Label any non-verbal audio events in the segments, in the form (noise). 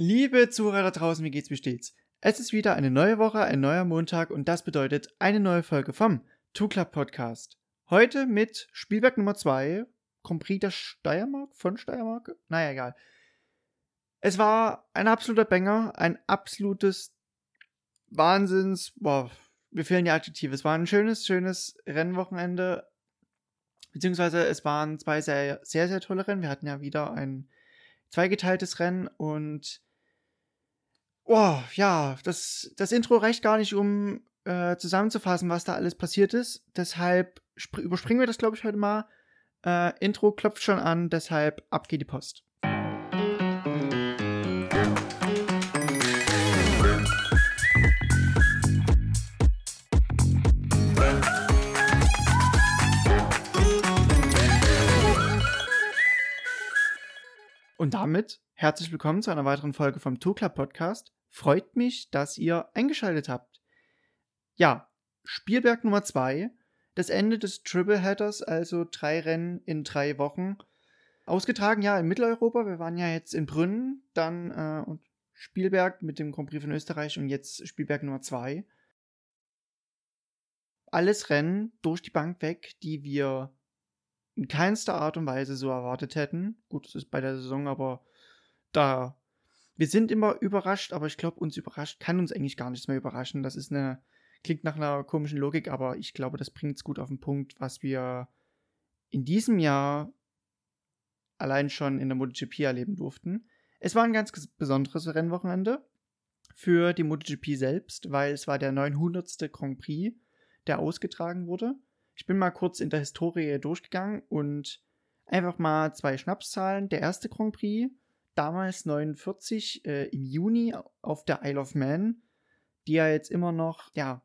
Liebe Zuhörer da draußen, wie geht's, wie steht's? Es ist wieder eine neue Woche, ein neuer Montag und das bedeutet eine neue Folge vom Two Club Podcast. Heute mit Spielwerk Nummer 2, Grand Prix der Steiermark, von Steiermark? Naja, egal. Es war ein absoluter Banger, ein absolutes Wahnsinns, boah, mir fehlen die Adjektive. Es war ein schönes, schönes Rennwochenende, beziehungsweise es waren zwei sehr, sehr, sehr tolle Rennen. Wir hatten ja wieder ein zweigeteiltes Rennen und Oh, ja, das, das Intro reicht gar nicht, um äh, zusammenzufassen, was da alles passiert ist. Deshalb überspringen wir das, glaube ich, heute mal. Äh, Intro klopft schon an, deshalb ab geht die Post. Und damit herzlich willkommen zu einer weiteren Folge vom Club Podcast. Freut mich, dass ihr eingeschaltet habt. Ja, Spielberg Nummer 2, das Ende des Triple Headers, also drei Rennen in drei Wochen. Ausgetragen ja in Mitteleuropa, wir waren ja jetzt in Brünn, dann äh, und Spielberg mit dem Grand Prix von Österreich und jetzt Spielberg Nummer 2. Alles Rennen durch die Bank weg, die wir in keinster Art und Weise so erwartet hätten. Gut, das ist bei der Saison, aber da wir sind immer überrascht, aber ich glaube, uns überrascht, kann uns eigentlich gar nichts mehr überraschen. Das ist eine, klingt nach einer komischen Logik, aber ich glaube, das bringt es gut auf den Punkt, was wir in diesem Jahr allein schon in der MotoGP erleben durften. Es war ein ganz besonderes Rennwochenende für die MotoGP selbst, weil es war der 900. Grand Prix, der ausgetragen wurde. Ich bin mal kurz in der Historie durchgegangen und einfach mal zwei Schnapszahlen. Der erste Grand Prix damals 49 äh, im Juni auf der Isle of Man, die ja jetzt immer noch, ja,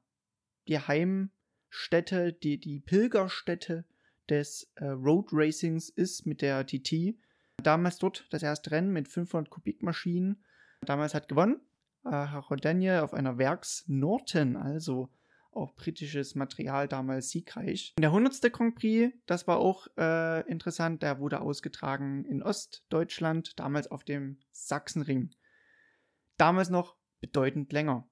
die Heimstätte, die, die Pilgerstätte des äh, Road Racings ist mit der TT. Damals dort das erste Rennen mit 500 Kubikmaschinen. Damals hat gewonnen äh, Harold Daniel auf einer Werks Norton, also auch britisches Material damals siegreich. Der 100. Grand Prix, das war auch äh, interessant, der wurde ausgetragen in Ostdeutschland, damals auf dem Sachsenring. Damals noch bedeutend länger.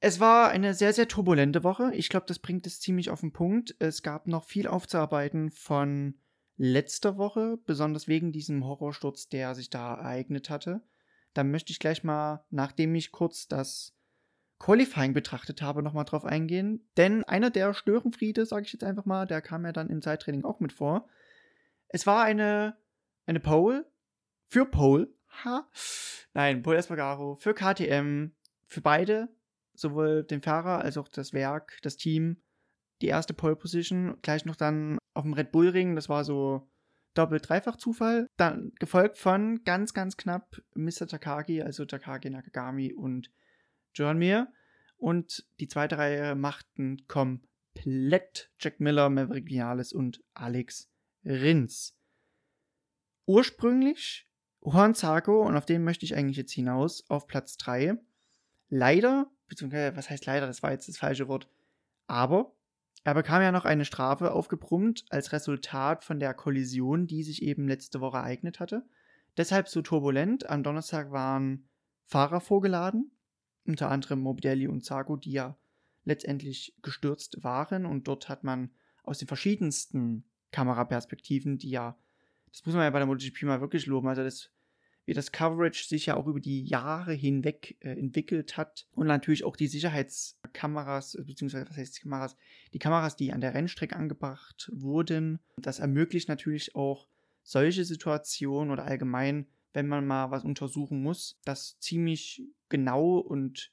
Es war eine sehr, sehr turbulente Woche. Ich glaube, das bringt es ziemlich auf den Punkt. Es gab noch viel aufzuarbeiten von letzter Woche, besonders wegen diesem Horrorsturz, der sich da ereignet hatte. Da möchte ich gleich mal, nachdem ich kurz das Qualifying betrachtet habe, nochmal drauf eingehen. Denn einer der Störenfriede, sage ich jetzt einfach mal, der kam ja dann im Zeittraining auch mit vor. Es war eine, eine Pole für Pole. Ha? Nein, Pole Espargaro für KTM, für beide, sowohl den Fahrer als auch das Werk, das Team. Die erste Pole Position, gleich noch dann auf dem Red Bull Ring, das war so Doppel-Dreifach-Zufall. Dann gefolgt von ganz, ganz knapp Mr. Takagi, also Takagi Nakagami und John. Und die zweite Reihe machten komplett Jack Miller, Maverick Viales und Alex Rins. Ursprünglich Juan Zarco, und auf den möchte ich eigentlich jetzt hinaus, auf Platz 3. Leider, beziehungsweise, was heißt leider, das war jetzt das falsche Wort, aber er bekam ja noch eine Strafe aufgebrummt als Resultat von der Kollision, die sich eben letzte Woche ereignet hatte. Deshalb so turbulent. Am Donnerstag waren Fahrer vorgeladen, unter anderem Morbidelli und Sago, die ja letztendlich gestürzt waren. Und dort hat man aus den verschiedensten Kameraperspektiven, die ja, das muss man ja bei der MotoGP mal wirklich loben, also das, wie das Coverage sich ja auch über die Jahre hinweg äh, entwickelt hat und natürlich auch die Sicherheitskameras, beziehungsweise was heißt die Kameras, die Kameras, die an der Rennstrecke angebracht wurden. Das ermöglicht natürlich auch solche Situationen oder allgemein wenn man mal was untersuchen muss, das ziemlich genau und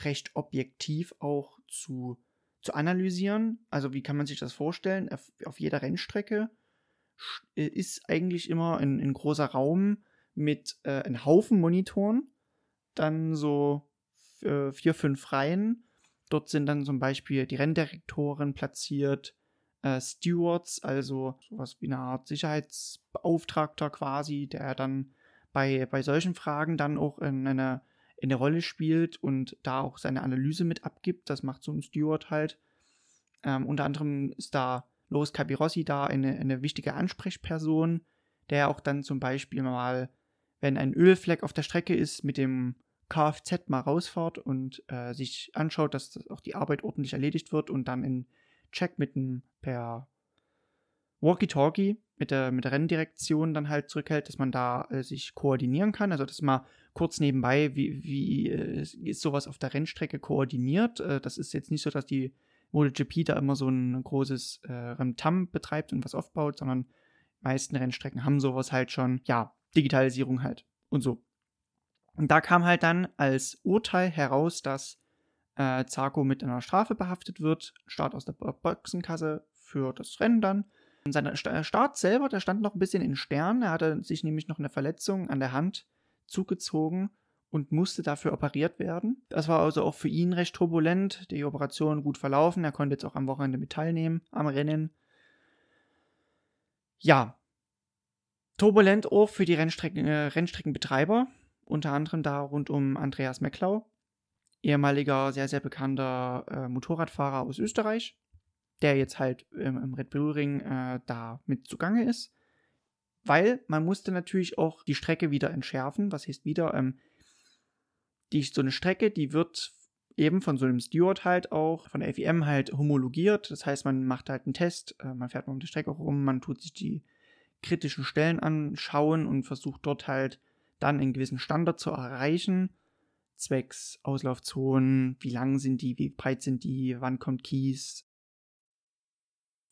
recht objektiv auch zu, zu analysieren. Also wie kann man sich das vorstellen? Auf, auf jeder Rennstrecke äh, ist eigentlich immer ein, ein großer Raum mit äh, einem Haufen Monitoren, dann so äh, vier, fünf Reihen. Dort sind dann zum Beispiel die Renndirektoren platziert, äh, Stewards, also sowas wie eine Art Sicherheitsbeauftragter quasi, der dann bei, bei solchen Fragen dann auch in eine, in Rolle spielt und da auch seine Analyse mit abgibt. Das macht so ein Steward halt. Ähm, unter anderem ist da Loris Capirossi da eine, eine wichtige Ansprechperson, der auch dann zum Beispiel mal wenn ein Ölfleck auf der Strecke ist, mit dem Kfz mal rausfahrt und äh, sich anschaut, dass auch die Arbeit ordentlich erledigt wird und dann in Check mit einem per Walkie-Talkie mit der, mit der Renndirektion dann halt zurückhält, dass man da äh, sich koordinieren kann. Also das mal kurz nebenbei, wie, wie äh, ist sowas auf der Rennstrecke koordiniert. Äh, das ist jetzt nicht so, dass die MotoGP da immer so ein großes äh, Remtam betreibt und was aufbaut, sondern die meisten Rennstrecken haben sowas halt schon, ja, Digitalisierung halt und so. Und da kam halt dann als Urteil heraus, dass äh, Zarko mit einer Strafe behaftet wird, Start aus der Boxenkasse für das Rennen dann. Sein äh, Start selber, der stand noch ein bisschen in Stern. Er hatte sich nämlich noch eine Verletzung an der Hand zugezogen und musste dafür operiert werden. Das war also auch für ihn recht turbulent. Die Operation gut verlaufen. Er konnte jetzt auch am Wochenende mit teilnehmen am Rennen. Ja, turbulent auch für die Rennstrecken, äh, Rennstreckenbetreiber unter anderem da rund um Andreas Mecklau, ehemaliger sehr, sehr bekannter äh, Motorradfahrer aus Österreich, der jetzt halt ähm, im Red Bull Ring äh, da mit zugange ist. Weil man musste natürlich auch die Strecke wieder entschärfen. Was heißt wieder? Ähm, die, so eine Strecke, die wird eben von so einem Steward halt auch, von der FIM halt homologiert. Das heißt, man macht halt einen Test, äh, man fährt mal um die Strecke rum, man tut sich die kritischen Stellen anschauen und versucht dort halt dann einen gewissen Standard zu erreichen, zwecks Auslaufzonen, wie lang sind die, wie breit sind die, wann kommt Kies,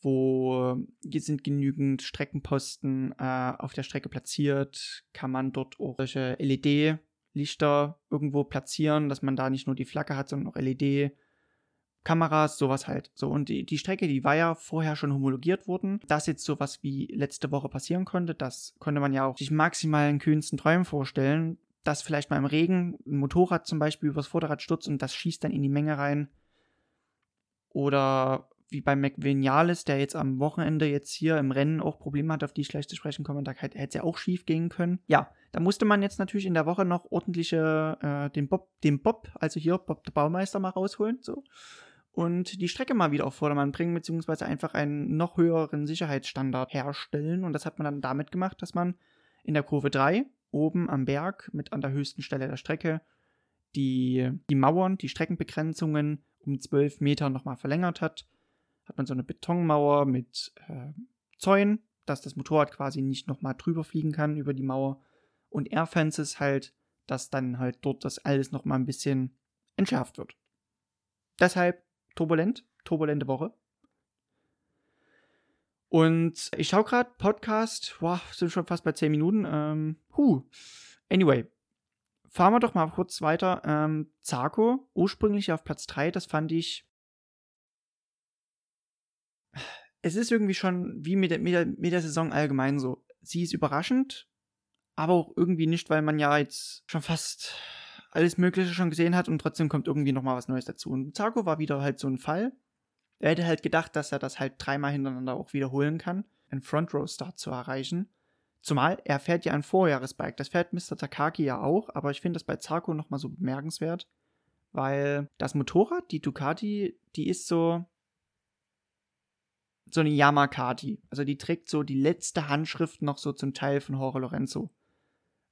wo sind genügend Streckenposten äh, auf der Strecke platziert, kann man dort auch solche LED-Lichter irgendwo platzieren, dass man da nicht nur die Flagge hat, sondern auch LED. Kameras, sowas halt. So, und die, die Strecke, die war ja vorher schon homologiert worden. Dass jetzt sowas wie letzte Woche passieren konnte, das konnte man ja auch sich maximal in kühnsten Träumen vorstellen. Dass vielleicht mal im Regen ein Motorrad zum Beispiel übers Vorderrad stürzt und das schießt dann in die Menge rein. Oder wie bei McVinialis, der jetzt am Wochenende jetzt hier im Rennen auch Probleme hat, auf die ich gleich zu sprechen komme, da hätte es ja auch schief gehen können. Ja, da musste man jetzt natürlich in der Woche noch ordentliche, äh, den Bob, den Bob, also hier Bob der Baumeister mal rausholen, so und die Strecke mal wieder auf Vordermann bringen, beziehungsweise einfach einen noch höheren Sicherheitsstandard herstellen. Und das hat man dann damit gemacht, dass man in der Kurve 3 oben am Berg mit an der höchsten Stelle der Strecke die, die Mauern, die Streckenbegrenzungen um 12 Meter nochmal verlängert hat. Hat man so eine Betonmauer mit äh, Zäunen, dass das Motorrad quasi nicht nochmal drüber fliegen kann über die Mauer. Und Airfences halt, dass dann halt dort das alles nochmal ein bisschen entschärft wird. Deshalb turbulent, turbulente Woche. Und ich schaue gerade Podcast, wow, sind schon fast bei 10 Minuten. Ähm, huh. Anyway, fahren wir doch mal kurz weiter. Ähm, Zarko, ursprünglich auf Platz 3, das fand ich. Es ist irgendwie schon wie mit der, mit der, mit der Saison allgemein so. Sie ist überraschend, aber auch irgendwie nicht, weil man ja jetzt schon fast alles Mögliche schon gesehen hat und trotzdem kommt irgendwie nochmal was Neues dazu. Und Zarko war wieder halt so ein Fall. Er hätte halt gedacht, dass er das halt dreimal hintereinander auch wiederholen kann, einen Front Row Start zu erreichen. Zumal er fährt ja ein Vorjahresbike. Das fährt Mr. Takaki ja auch, aber ich finde das bei Zarko nochmal so bemerkenswert, weil das Motorrad, die Ducati, die ist so so eine Yamakati. Also die trägt so die letzte Handschrift noch so zum Teil von Jorge Lorenzo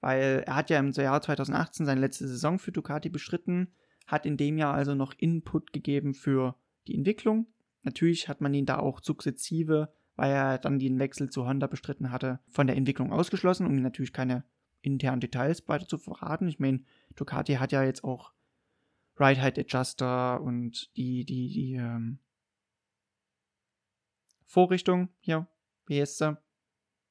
weil er hat ja im Jahr 2018 seine letzte Saison für Ducati bestritten, hat in dem Jahr also noch Input gegeben für die Entwicklung. Natürlich hat man ihn da auch sukzessive, weil er dann den Wechsel zu Honda bestritten hatte, von der Entwicklung ausgeschlossen, um natürlich keine internen Details weiter zu verraten. Ich meine, Ducati hat ja jetzt auch Ride Height Adjuster und die, die, die ähm, Vorrichtung hier, wie heißt sie?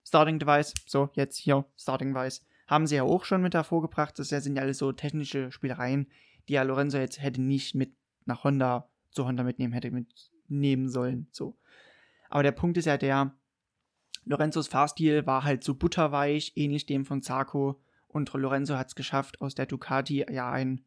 Starting Device, so jetzt hier, Starting Device haben sie ja auch schon mit hervorgebracht. Das sind ja alles so technische Spielereien, die ja Lorenzo jetzt hätte nicht mit nach Honda zu Honda mitnehmen hätte mitnehmen sollen. So. Aber der Punkt ist ja der, Lorenzos Fahrstil war halt so butterweich, ähnlich dem von Zarco. Und Lorenzo hat es geschafft, aus der Ducati ja ein,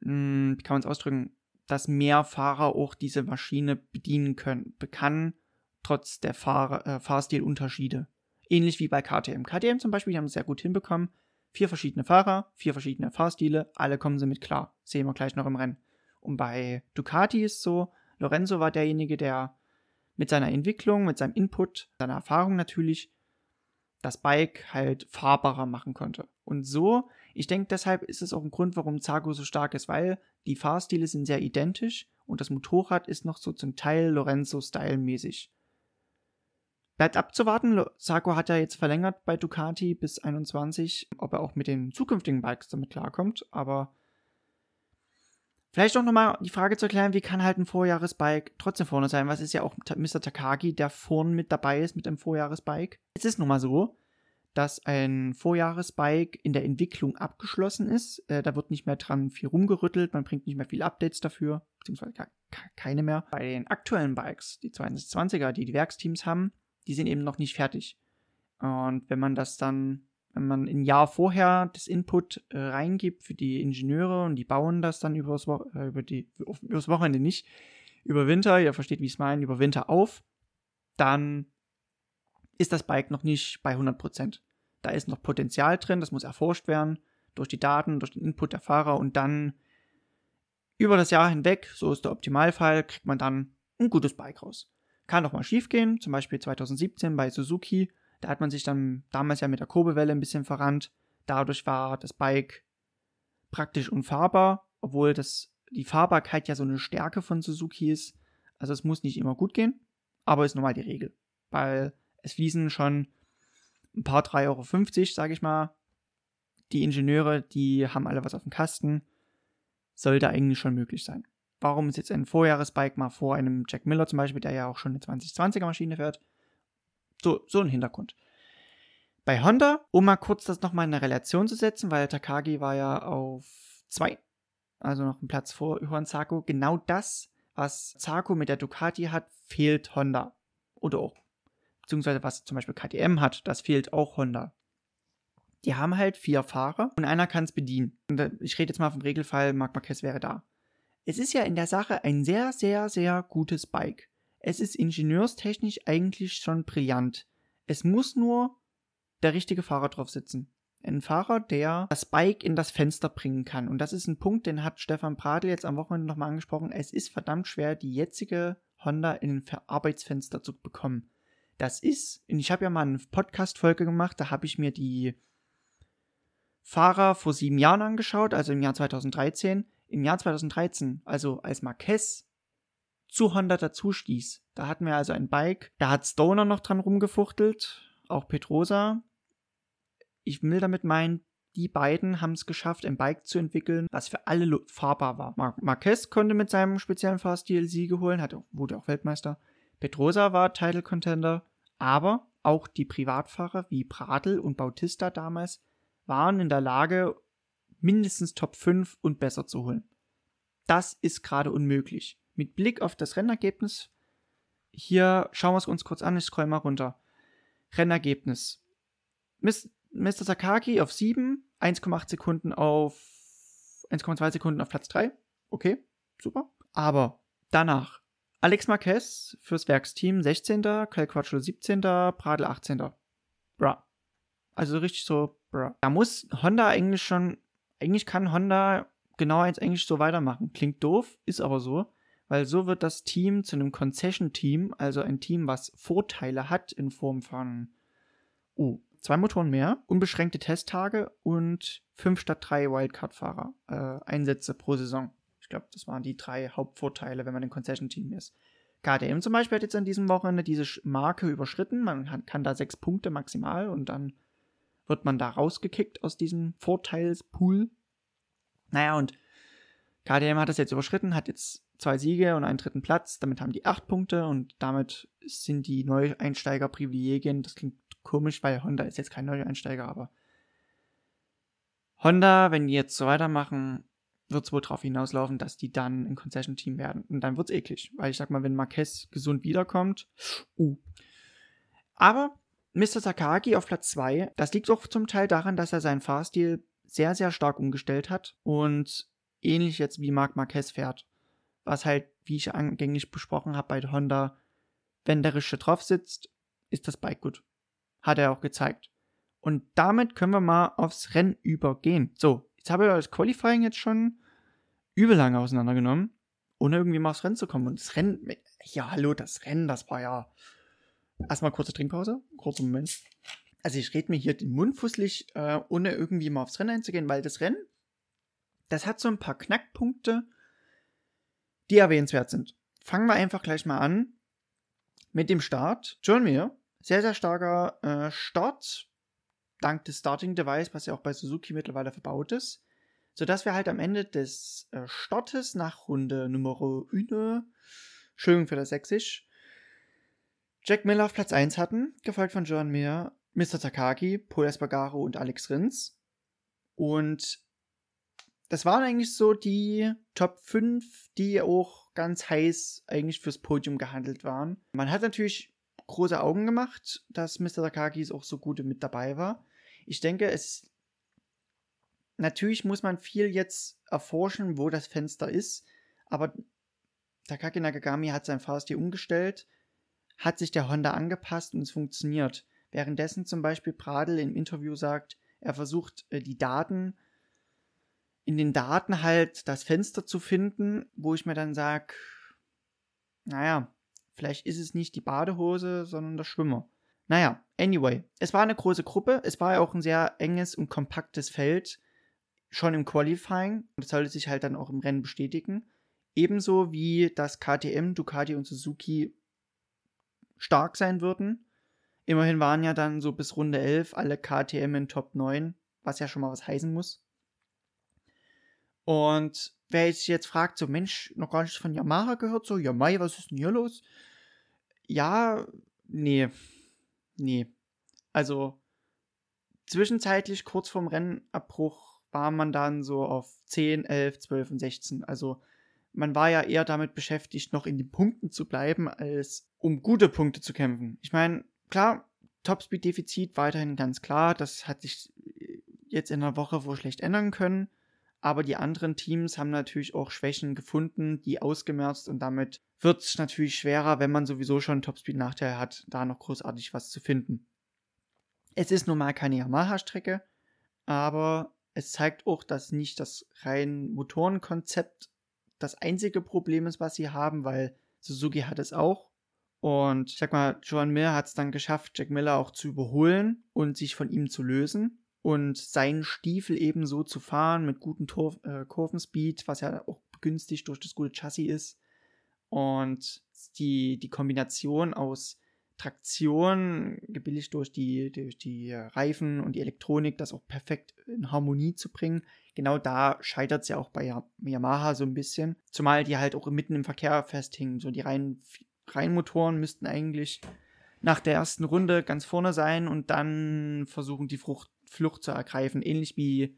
hm, wie kann man es ausdrücken, dass mehr Fahrer auch diese Maschine bedienen können, kann, trotz der Fahr äh, Fahrstilunterschiede. Ähnlich wie bei KTM. KTM zum Beispiel, die haben es sehr gut hinbekommen. Vier verschiedene Fahrer, vier verschiedene Fahrstile, alle kommen sie mit klar. Sehen wir gleich noch im Rennen. Und bei Ducati ist so, Lorenzo war derjenige, der mit seiner Entwicklung, mit seinem Input, seiner Erfahrung natürlich, das Bike halt fahrbarer machen konnte. Und so, ich denke, deshalb ist es auch ein Grund, warum Zago so stark ist, weil die Fahrstile sind sehr identisch und das Motorrad ist noch so zum Teil Lorenzo-Style-mäßig. Bleibt abzuwarten, Zago hat ja jetzt verlängert bei Ducati bis 21, ob er auch mit den zukünftigen Bikes damit klarkommt, aber Vielleicht auch nochmal die Frage zu erklären, wie kann halt ein Vorjahresbike trotzdem vorne sein? Was ist ja auch Mr. Takagi, der vorne mit dabei ist mit einem Vorjahresbike. Es ist nun mal so, dass ein Vorjahresbike in der Entwicklung abgeschlossen ist. Äh, da wird nicht mehr dran viel rumgerüttelt, man bringt nicht mehr viele Updates dafür, beziehungsweise keine mehr. Bei den aktuellen Bikes, die 2020er, die die Werksteams haben, die sind eben noch nicht fertig. Und wenn man das dann wenn man ein Jahr vorher das Input äh, reingibt für die Ingenieure und die bauen das dann übers, Wo äh, über die, übers Wochenende nicht, über Winter, ihr versteht, wie ich es meine, über Winter auf, dann ist das Bike noch nicht bei 100%. Da ist noch Potenzial drin, das muss erforscht werden durch die Daten, durch den Input der Fahrer und dann über das Jahr hinweg, so ist der Optimalfall, kriegt man dann ein gutes Bike raus. Kann auch mal schief gehen, zum Beispiel 2017 bei Suzuki da hat man sich dann damals ja mit der Kurbelwelle ein bisschen verrannt. Dadurch war das Bike praktisch unfahrbar, obwohl das, die Fahrbarkeit ja so eine Stärke von Suzuki ist. Also es muss nicht immer gut gehen, aber ist normal die Regel. Weil es fließen schon ein paar 3,50 Euro, sage ich mal. Die Ingenieure, die haben alle was auf dem Kasten. Sollte eigentlich schon möglich sein. Warum ist jetzt ein Vorjahresbike mal vor einem Jack Miller zum Beispiel, der ja auch schon eine 2020er Maschine fährt, so, so ein Hintergrund. Bei Honda, um mal kurz das nochmal in eine Relation zu setzen, weil Takagi war ja auf 2, also noch einen Platz vor Juan Zarco. Genau das, was Zarco mit der Ducati hat, fehlt Honda. Oder auch, beziehungsweise was zum Beispiel KTM hat, das fehlt auch Honda. Die haben halt vier Fahrer und einer kann es bedienen. Und ich rede jetzt mal vom Regelfall, Marc Marquez wäre da. Es ist ja in der Sache ein sehr, sehr, sehr gutes Bike. Es ist ingenieurstechnisch eigentlich schon brillant. Es muss nur der richtige Fahrer drauf sitzen. Ein Fahrer, der das Bike in das Fenster bringen kann. Und das ist ein Punkt, den hat Stefan Pradl jetzt am Wochenende nochmal angesprochen. Es ist verdammt schwer, die jetzige Honda in ein Arbeitsfenster zu bekommen. Das ist, und ich habe ja mal eine Podcast-Folge gemacht, da habe ich mir die Fahrer vor sieben Jahren angeschaut, also im Jahr 2013. Im Jahr 2013, also als Marquez zu Honda dazu stieß. Da hatten wir also ein Bike, da hat Stoner noch dran rumgefuchtelt, auch Petrosa. Ich will damit meinen, die beiden haben es geschafft, ein Bike zu entwickeln, was für alle fahrbar war. Mar Marquez konnte mit seinem speziellen Fahrstil Siege holen, hat, wurde auch Weltmeister. Petrosa war Title Contender, aber auch die Privatfahrer wie Pradl und Bautista damals waren in der Lage, mindestens Top 5 und besser zu holen. Das ist gerade unmöglich mit Blick auf das Rennergebnis, hier schauen wir es uns kurz an, ich scroll mal runter. Rennergebnis. Mr. Sakaki auf 7, 1,8 Sekunden auf 1,2 Sekunden auf Platz 3. Okay, super. Aber danach Alex Marquez fürs Werksteam 16. Cal Quattro 17. Pradel 18. Bra. Also richtig so, bra. Da muss Honda eigentlich schon, eigentlich kann Honda genau als eigentlich so weitermachen. Klingt doof, ist aber so weil so wird das Team zu einem Concession-Team, also ein Team, was Vorteile hat in Form von uh, zwei Motoren mehr, unbeschränkte Testtage und fünf statt drei Wildcard-Fahrer äh, Einsätze pro Saison. Ich glaube, das waren die drei Hauptvorteile, wenn man ein Concession-Team ist. KTM zum Beispiel hat jetzt an diesem Wochenende diese Marke überschritten. Man kann, da sechs Punkte maximal und dann wird man da rausgekickt aus diesem Vorteilspool. Naja, und KTM hat das jetzt überschritten, hat jetzt zwei Siege und einen dritten Platz. Damit haben die acht Punkte und damit sind die Neueinsteiger-Privilegien. Das klingt komisch, weil Honda ist jetzt kein Neueinsteiger, aber Honda, wenn die jetzt so weitermachen, wird es wohl darauf hinauslaufen, dass die dann ein Concession-Team werden. Und dann wird es eklig, weil ich sag mal, wenn Marquez gesund wiederkommt, uh. Aber Mr. Takagi auf Platz 2, das liegt auch zum Teil daran, dass er seinen Fahrstil sehr, sehr stark umgestellt hat und ähnlich jetzt wie Marc Marquez fährt was halt, wie ich angänglich besprochen habe bei Honda, wenn der Rische drauf sitzt, ist das Bike gut. Hat er auch gezeigt. Und damit können wir mal aufs Rennen übergehen. So, jetzt habe ich das Qualifying jetzt schon übel lange auseinandergenommen, ohne irgendwie mal aufs Rennen zu kommen. Und das Rennen, ja, hallo, das Rennen, das war ja. Erstmal kurze Trinkpause, kurzer Moment. also ich rede mir hier den Mund fusselig, äh, ohne irgendwie mal aufs Rennen einzugehen, weil das Rennen, das hat so ein paar Knackpunkte, die erwähnenswert sind. Fangen wir einfach gleich mal an mit dem Start. John Mir, sehr, sehr starker äh, Start, dank des Starting Device, was ja auch bei Suzuki mittlerweile verbaut ist, sodass wir halt am Ende des äh, Startes nach Runde Nummer 1, Entschuldigung für das Sächsisch, Jack Miller auf Platz 1 hatten, gefolgt von John Mir, Mr. Takagi, Paul Espargaro und Alex Rins. Und das waren eigentlich so die Top 5, die auch ganz heiß eigentlich fürs Podium gehandelt waren. Man hat natürlich große Augen gemacht, dass Mr. Takagi auch so gut mit dabei war. Ich denke, es natürlich muss man viel jetzt erforschen, wo das Fenster ist, aber Takagi Nakagami hat sein Fahrstil umgestellt, hat sich der Honda angepasst und es funktioniert. Währenddessen zum Beispiel Pradel im Interview sagt, er versucht äh, die Daten, in den Daten halt das Fenster zu finden, wo ich mir dann sage, naja, vielleicht ist es nicht die Badehose, sondern der Schwimmer. Naja, anyway, es war eine große Gruppe, es war ja auch ein sehr enges und kompaktes Feld, schon im Qualifying, das sollte sich halt dann auch im Rennen bestätigen. Ebenso wie das KTM, Ducati und Suzuki stark sein würden. Immerhin waren ja dann so bis Runde 11 alle KTM in Top 9, was ja schon mal was heißen muss. Und wer sich jetzt fragt, so Mensch, noch gar nichts von Yamaha gehört, so, ja Mai, was ist denn hier los? Ja, nee, nee. Also, zwischenzeitlich, kurz vorm Rennabbruch, war man dann so auf 10, 11, 12 und 16. Also, man war ja eher damit beschäftigt, noch in den Punkten zu bleiben, als um gute Punkte zu kämpfen. Ich meine, klar, Topspeed-Defizit weiterhin ganz klar. Das hat sich jetzt in einer Woche wohl schlecht ändern können. Aber die anderen Teams haben natürlich auch Schwächen gefunden, die ausgemerzt und damit wird es natürlich schwerer, wenn man sowieso schon einen Topspeed-Nachteil hat, da noch großartig was zu finden. Es ist nun mal keine Yamaha-Strecke, aber es zeigt auch, dass nicht das rein Motorenkonzept das einzige Problem ist, was sie haben, weil Suzuki hat es auch und ich sag mal, Joan Mir hat es dann geschafft, Jack Miller auch zu überholen und sich von ihm zu lösen und seinen Stiefel eben so zu fahren mit gutem Tor äh, Kurvenspeed, was ja auch begünstigt durch das gute Chassis ist. Und die, die Kombination aus Traktion, gebilligt durch die, durch die Reifen und die Elektronik, das auch perfekt in Harmonie zu bringen. Genau da scheitert es ja auch bei Yamaha so ein bisschen. Zumal die halt auch mitten im Verkehr festhingen. So die reinen Reihenmotoren müssten eigentlich nach der ersten Runde ganz vorne sein und dann versuchen, die Frucht, Flucht zu ergreifen. Ähnlich wie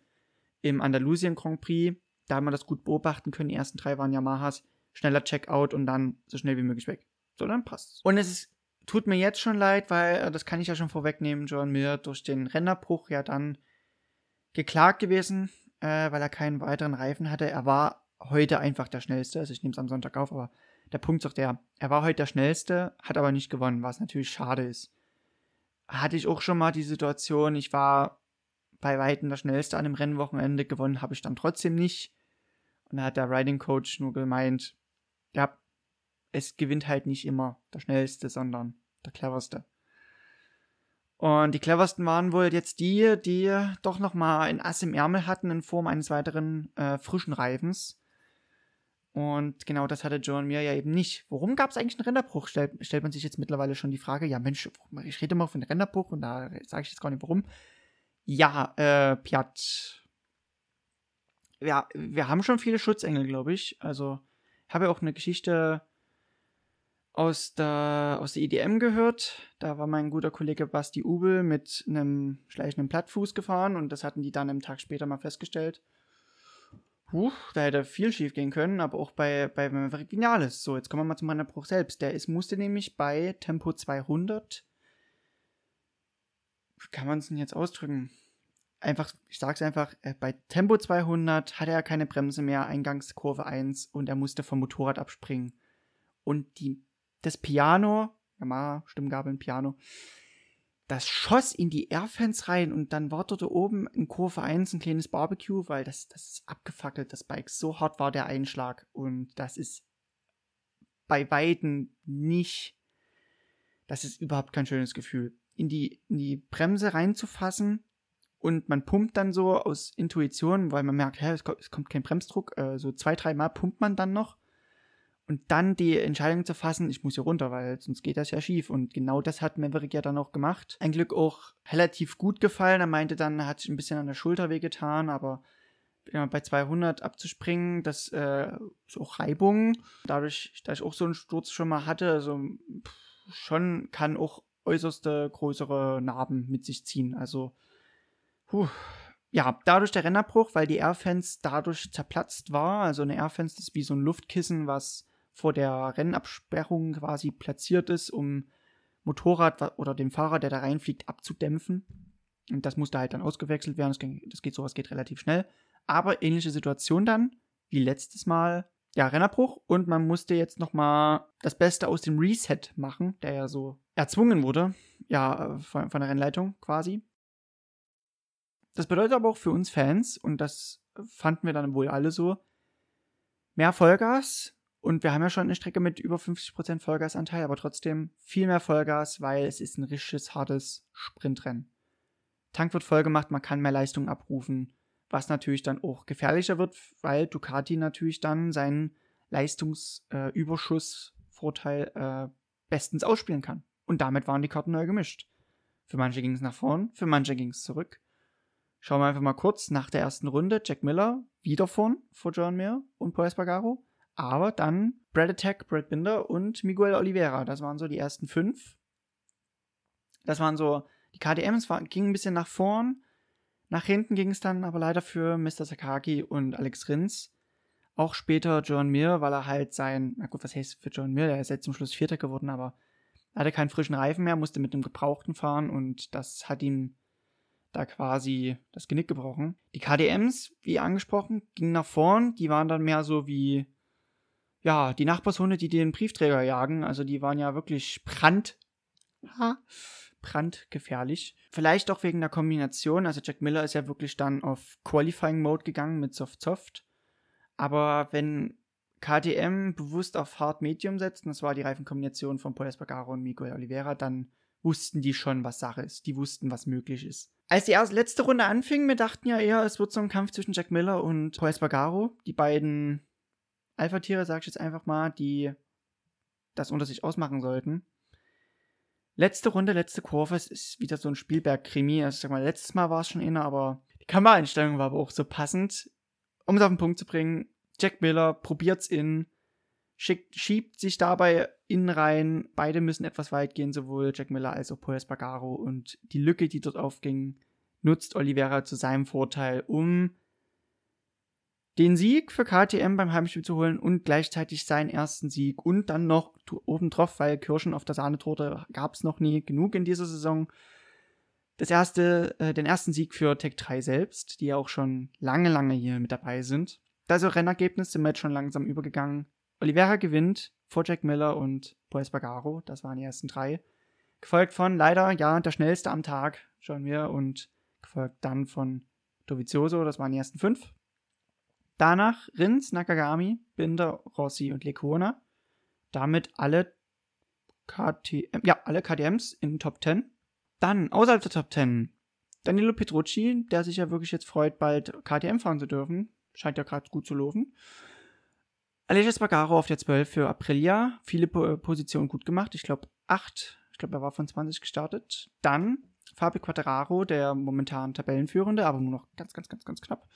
im Andalusien Grand Prix. Da haben wir das gut beobachten können. Die ersten drei waren Yamahas. Schneller Checkout und dann so schnell wie möglich weg. So, dann passt's. Und es ist, tut mir jetzt schon leid, weil, äh, das kann ich ja schon vorwegnehmen, John Mir durch den Rennerbruch ja dann geklagt gewesen, äh, weil er keinen weiteren Reifen hatte. Er war heute einfach der schnellste. Also ich nehme es am Sonntag auf, aber der Punkt ist auch der, er war heute der schnellste, hat aber nicht gewonnen, was natürlich schade ist. Hatte ich auch schon mal die Situation, ich war bei Weitem der schnellste an dem Rennwochenende, gewonnen habe ich dann trotzdem nicht. Und da hat der Riding Coach nur gemeint, ja, es gewinnt halt nicht immer der schnellste, sondern der cleverste. Und die cleversten waren wohl jetzt die, die doch nochmal ein Ass im Ärmel hatten in Form eines weiteren äh, frischen Reifens. Und genau das hatte Joe und mir ja eben nicht. Warum gab es eigentlich einen Renderbruch? Stellt, stellt man sich jetzt mittlerweile schon die Frage, ja Mensch, ich rede immer von Renderbruch und da sage ich jetzt gar nicht warum. Ja, äh, Piat. Ja, wir haben schon viele Schutzengel, glaube ich. Also, ich habe ja auch eine Geschichte aus der, aus der EDM gehört. Da war mein guter Kollege Basti Ubel mit einem schleichenden Plattfuß gefahren und das hatten die dann einen Tag später mal festgestellt. Puh, da hätte viel schief gehen können, aber auch bei, bei Maverick Vinales. So, jetzt kommen wir mal zum Rennerbruch selbst. Der ist, musste nämlich bei Tempo 200, wie kann man es denn jetzt ausdrücken? Einfach, ich sag's einfach, äh, bei Tempo 200 hatte er keine Bremse mehr, Eingangskurve 1 und er musste vom Motorrad abspringen. Und die, das Piano, Yamaha, Stimmgabeln, Piano, das schoss in die Airfans rein und dann war dort oben in Kurve 1 ein kleines Barbecue, weil das, das ist abgefackelt, das Bike. So hart war der Einschlag und das ist bei Weitem nicht, das ist überhaupt kein schönes Gefühl. in die, in die Bremse reinzufassen und man pumpt dann so aus Intuition, weil man merkt, hä, es, kommt, es kommt kein Bremsdruck, äh, so zwei, dreimal pumpt man dann noch und dann die Entscheidung zu fassen, ich muss hier runter, weil sonst geht das ja schief. Und genau das hat Maverick ja dann auch gemacht. Ein Glück auch relativ gut gefallen. Er meinte dann, er hat sich ein bisschen an der Schulter wehgetan, aber ja, bei 200 abzuspringen, das äh, ist auch Reibung. Dadurch, da ich auch so einen Sturz schon mal hatte, also pff, schon kann auch äußerste größere Narben mit sich ziehen. Also, puh. ja, dadurch der Rennerbruch, weil die Airfans dadurch zerplatzt war. Also eine Airfans ist wie so ein Luftkissen, was vor der Rennabsperrung quasi platziert ist, um Motorrad oder den Fahrer, der da reinfliegt, abzudämpfen. Und das musste halt dann ausgewechselt werden. Das, ging, das geht sowas geht relativ schnell. Aber ähnliche Situation dann wie letztes Mal. Ja, Rennerbruch und man musste jetzt nochmal das Beste aus dem Reset machen, der ja so erzwungen wurde. Ja, von, von der Rennleitung quasi. Das bedeutet aber auch für uns Fans, und das fanden wir dann wohl alle so, mehr Vollgas, und wir haben ja schon eine Strecke mit über 50% Vollgasanteil, aber trotzdem viel mehr Vollgas, weil es ist ein richtiges, hartes Sprintrennen. Tank wird voll gemacht, man kann mehr Leistung abrufen, was natürlich dann auch gefährlicher wird, weil Ducati natürlich dann seinen Leistungsüberschussvorteil äh, äh, bestens ausspielen kann. Und damit waren die Karten neu gemischt. Für manche ging es nach vorn, für manche ging es zurück. Schauen wir einfach mal kurz nach der ersten Runde. Jack Miller wieder vorn vor John Mir und Paul Espargaro. Aber dann Brad Attack, Brad Binder und Miguel Oliveira. Das waren so die ersten fünf. Das waren so, die KDMs war, gingen ein bisschen nach vorn. Nach hinten ging es dann aber leider für Mr. Sakaki und Alex Rins. Auch später John Mir, weil er halt sein, na gut, was heißt für John Mir? Der ist jetzt zum Schluss Vierter geworden, aber er hatte keinen frischen Reifen mehr, musste mit einem Gebrauchten fahren und das hat ihm da quasi das Genick gebrochen. Die KDMs, wie angesprochen, gingen nach vorn. Die waren dann mehr so wie ja, die Nachbarshunde, die den Briefträger jagen, also die waren ja wirklich brand, ha, brandgefährlich. Vielleicht auch wegen der Kombination, also Jack Miller ist ja wirklich dann auf Qualifying Mode gegangen mit Soft Soft. Aber wenn KTM bewusst auf Hard Medium setzt, und das war die Reifenkombination von Paul Espargaro und Miguel Oliveira, dann wussten die schon, was Sache ist. Die wussten, was möglich ist. Als die erste, letzte Runde anfing, wir dachten ja eher, es wird so ein Kampf zwischen Jack Miller und Paul Espargaro. Die beiden Alpha-Tiere, sag ich jetzt einfach mal, die das unter sich ausmachen sollten. Letzte Runde, letzte Kurve, es ist wieder so ein Spielberg-Krimi. Also ich sag mal, letztes Mal war es schon inner, aber die Kameraeinstellung war aber auch so passend. Um es auf den Punkt zu bringen, Jack Miller probiert's in, schickt, schiebt sich dabei innen rein. Beide müssen etwas weit gehen, sowohl Jack Miller als auch Paul Espargaro. Und die Lücke, die dort aufging, nutzt Oliveira zu seinem Vorteil, um den Sieg für KTM beim Heimspiel zu holen und gleichzeitig seinen ersten Sieg und dann noch obendrauf, weil Kirschen auf der Sahnetorte gab es noch nie genug in dieser Saison. Das erste, äh, den ersten Sieg für Tech 3 selbst, die ja auch schon lange, lange hier mit dabei sind. Das ist auch Rennergebnis wir jetzt schon langsam übergegangen. Oliveira gewinnt vor Jack Miller und Paul Bagaro, das waren die ersten drei. Gefolgt von leider, ja, der schnellste am Tag, schauen wir, und gefolgt dann von Dovizioso, das waren die ersten fünf. Danach Rins, Nakagami, Binder, Rossi und Lecona. Damit alle KTM, ja, alle KTMs in den Top 10. Dann außerhalb der Top 10 Danilo Petrucci, der sich ja wirklich jetzt freut, bald KTM fahren zu dürfen. Scheint ja gerade gut zu laufen. Aleix Espargaro auf der 12 für Aprilia. Viele po Positionen gut gemacht. Ich glaube 8. Ich glaube, er war von 20 gestartet. Dann Fabio Quattararo, der momentan Tabellenführende, aber nur noch ganz, ganz, ganz, ganz knapp.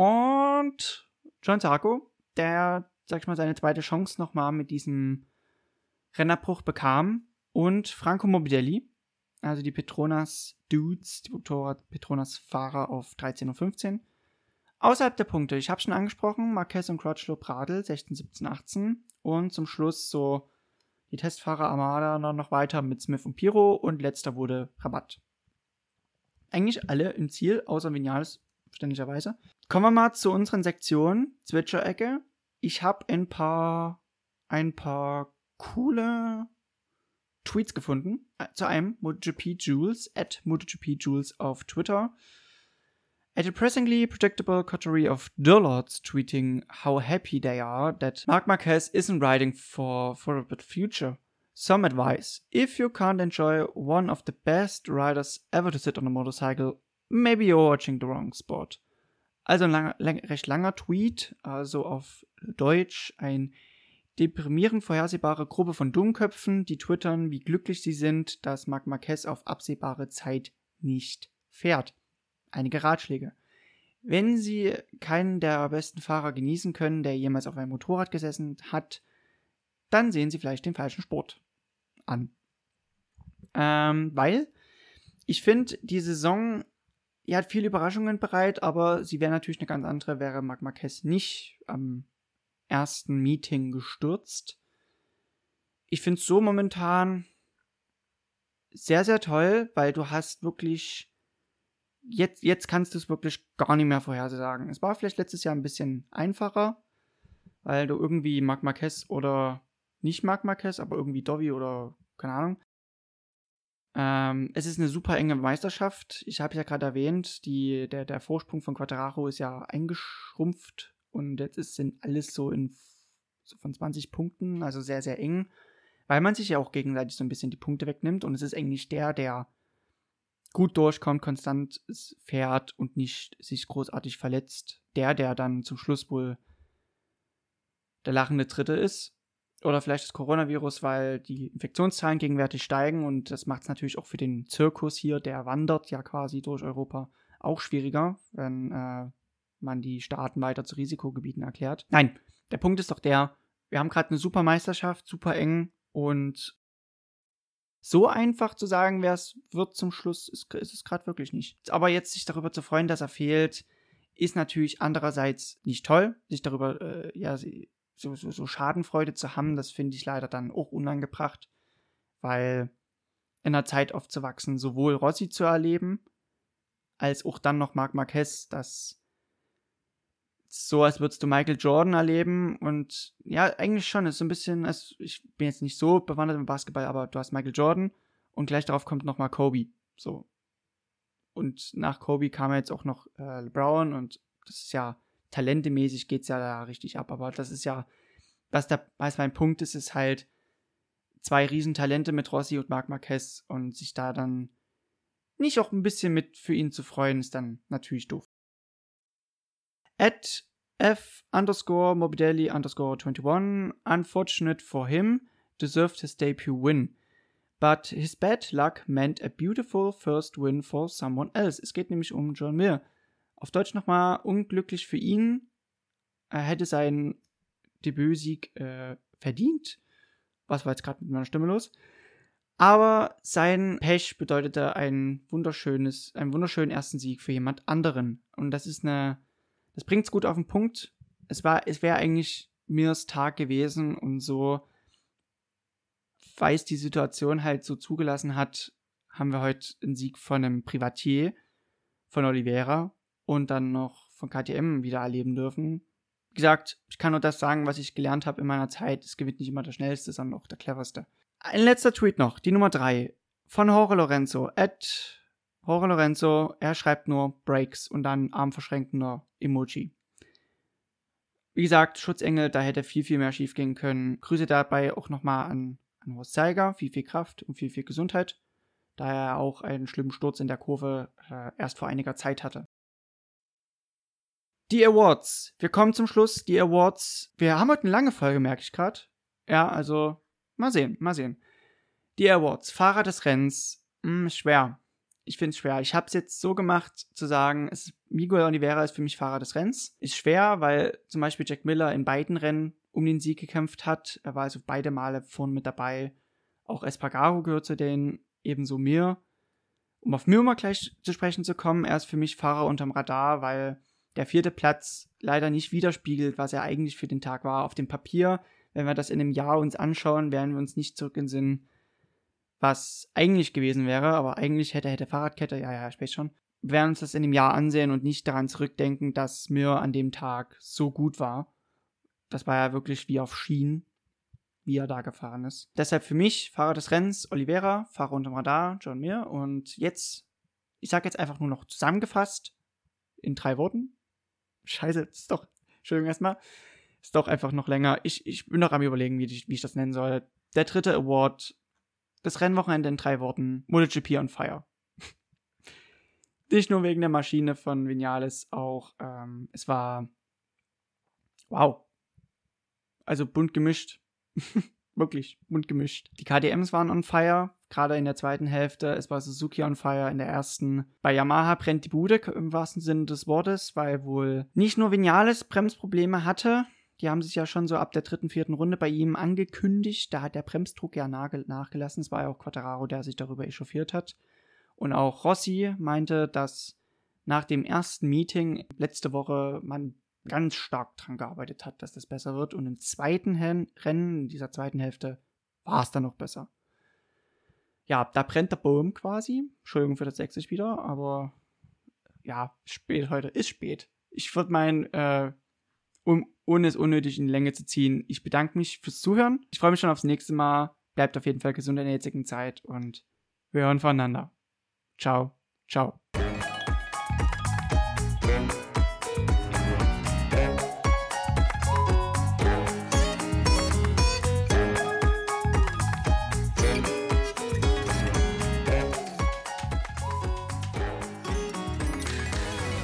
Und John Sarko, der, sag ich mal, seine zweite Chance nochmal mit diesem Rennerbruch bekam. Und Franco Morbidelli, also die Petronas Dudes, die Petronas Fahrer auf 13 und 15. Außerhalb der Punkte, ich habe schon angesprochen, Marquez und Crutchlow Pradel 16, 17, 18. Und zum Schluss so die Testfahrer Armada noch weiter mit Smith und Piro und letzter wurde Rabatt. Eigentlich alle im Ziel, außer Vinales verständlicherweise. Kommen wir mal zu unseren Sektionen, Zwitscherecke. Ich habe ein paar, ein paar coole Tweets gefunden. Äh, zu einem MotoGP Jules, at MotoGP Jules auf Twitter. A depressingly predictable coterie of dullards tweeting how happy they are that Marc Marquez isn't riding for, for a bit future. Some advice. If you can't enjoy one of the best riders ever to sit on a motorcycle, maybe you're watching the wrong sport. Also ein langer, recht langer Tweet, also auf Deutsch ein deprimierend vorhersehbare Gruppe von Dummköpfen, die twittern, wie glücklich sie sind, dass Marc Marquez auf absehbare Zeit nicht fährt. Einige Ratschläge. Wenn Sie keinen der besten Fahrer genießen können, der jemals auf einem Motorrad gesessen hat, dann sehen Sie vielleicht den falschen Sport an. Ähm, weil ich finde, die Saison, die hat viele Überraschungen bereit, aber sie wäre natürlich eine ganz andere, wäre Marc Marquez nicht am ersten Meeting gestürzt. Ich finde es so momentan sehr, sehr toll, weil du hast wirklich jetzt, jetzt kannst du es wirklich gar nicht mehr vorhersagen. Es war vielleicht letztes Jahr ein bisschen einfacher, weil du irgendwie Marc Marquez oder nicht Marc Marquez, aber irgendwie Dovi oder keine Ahnung. Ähm, es ist eine super enge Meisterschaft. Ich habe ja gerade erwähnt, die, der, der Vorsprung von Quattararo ist ja eingeschrumpft und jetzt ist, sind alles so in so von 20 Punkten, also sehr, sehr eng, weil man sich ja auch gegenseitig so ein bisschen die Punkte wegnimmt und es ist eigentlich der, der gut durchkommt, konstant fährt und nicht sich großartig verletzt. Der, der dann zum Schluss wohl der lachende Dritte ist. Oder vielleicht das Coronavirus, weil die Infektionszahlen gegenwärtig steigen und das macht es natürlich auch für den Zirkus hier, der wandert ja quasi durch Europa, auch schwieriger, wenn äh, man die Staaten weiter zu Risikogebieten erklärt. Nein, der Punkt ist doch der, wir haben gerade eine super Meisterschaft, super eng und so einfach zu sagen, wer es wird zum Schluss, ist, ist es gerade wirklich nicht. Aber jetzt sich darüber zu freuen, dass er fehlt, ist natürlich andererseits nicht toll. Sich darüber, äh, ja, so, so, so Schadenfreude zu haben, das finde ich leider dann auch unangebracht, weil in der Zeit aufzuwachsen, sowohl Rossi zu erleben, als auch dann noch Marc Marquez, das so, als würdest du Michael Jordan erleben. Und ja, eigentlich schon. Ist so ein bisschen, also ich bin jetzt nicht so bewandert im Basketball, aber du hast Michael Jordan und gleich darauf kommt nochmal Kobe. So. Und nach Kobe kam jetzt auch noch äh, LeBron und das ist ja talentemäßig geht es ja da richtig ab. Aber das ist ja, was, der, was mein Punkt ist, ist halt zwei Riesentalente mit Rossi und Marc Marquez und sich da dann nicht auch ein bisschen mit für ihn zu freuen, ist dann natürlich doof at F underscore Morbidelli underscore 21, unfortunate for him, deserved his debut win. But his bad luck meant a beautiful first win for someone else. Es geht nämlich um John Mir. Auf Deutsch nochmal unglücklich für ihn. Er hätte seinen Debütsieg äh, verdient. Was war jetzt gerade mit meiner Stimme los? Aber sein Pech bedeutete ein wunderschönes, einen wunderschönen ersten Sieg für jemand anderen. Und das ist eine das bringt es gut auf den Punkt. Es war, es wäre eigentlich Mirs Tag gewesen und so, weil es die Situation halt so zugelassen hat, haben wir heute einen Sieg von einem Privatier, von Oliveira und dann noch von KTM wieder erleben dürfen. Wie gesagt, ich kann nur das sagen, was ich gelernt habe in meiner Zeit. Es gewinnt nicht immer der schnellste, sondern auch der cleverste. Ein letzter Tweet noch, die Nummer 3 von Jorge Lorenzo. At Jorge Lorenzo, er schreibt nur Breaks und dann armverschränkender Emoji. Wie gesagt, Schutzengel, da hätte viel, viel mehr schief gehen können. Grüße dabei auch nochmal an, an Horst Zeiger, viel, viel Kraft und viel, viel Gesundheit, da er auch einen schlimmen Sturz in der Kurve äh, erst vor einiger Zeit hatte. Die Awards. Wir kommen zum Schluss. Die Awards. Wir haben heute eine lange Folge, merke ich gerade. Ja, also mal sehen, mal sehen. Die Awards. Fahrer des Rennens. Hm, schwer ich finde es schwer. Ich habe es jetzt so gemacht, zu sagen, es, Miguel Oliveira ist für mich Fahrer des Rennens. Ist schwer, weil zum Beispiel Jack Miller in beiden Rennen um den Sieg gekämpft hat. Er war also beide Male vorne mit dabei. Auch Espargaro gehört zu denen, ebenso mir. Um auf Mir mal gleich zu sprechen zu kommen, er ist für mich Fahrer unterm Radar, weil der vierte Platz leider nicht widerspiegelt, was er eigentlich für den Tag war. Auf dem Papier, wenn wir das in einem Jahr uns anschauen, werden wir uns nicht zurück in Sinn was eigentlich gewesen wäre, aber eigentlich hätte, hätte Fahrradkette, ja, ja, ich weiß schon, wir werden uns das in dem Jahr ansehen und nicht daran zurückdenken, dass Mir an dem Tag so gut war. Das war ja wirklich wie auf Schienen, wie er da gefahren ist. Deshalb für mich Fahrer des Rennens Oliveira, Fahrer unterm Radar, John Mir. Und jetzt, ich sag jetzt einfach nur noch zusammengefasst, in drei Worten. Scheiße, ist doch, Entschuldigung erstmal, ist doch einfach noch länger. Ich, ich bin noch am überlegen, wie ich, wie ich das nennen soll der dritte Award. Das Rennwochenende in drei Worten. MotoGP on Fire. (laughs) Nicht nur wegen der Maschine von Vinales, auch ähm, es war wow. Also bunt gemischt. (laughs) Wirklich bunt gemischt. Die KDMs waren on fire, gerade in der zweiten Hälfte. Es war Suzuki on fire in der ersten. Bei Yamaha brennt die Bude im wahrsten Sinne des Wortes, weil wohl nicht nur Vinales Bremsprobleme hatte. Die haben sich ja schon so ab der dritten, vierten Runde bei ihm angekündigt. Da hat der Bremsdruck ja nachgelassen. Es war ja auch Quattararo, der sich darüber echauffiert hat. Und auch Rossi meinte, dass nach dem ersten Meeting letzte Woche man ganz stark dran gearbeitet hat, dass das besser wird. Und im zweiten Rennen, in dieser zweiten Hälfte, war es dann noch besser. Ja, da brennt der Baum quasi. Entschuldigung für das Sächsisch wieder, aber ja, spät heute ist spät. Ich würde meinen, äh, um, ohne es unnötig in Länge zu ziehen, ich bedanke mich fürs Zuhören. Ich freue mich schon aufs nächste Mal. Bleibt auf jeden Fall gesund in der jetzigen Zeit und wir hören voneinander. Ciao, ciao.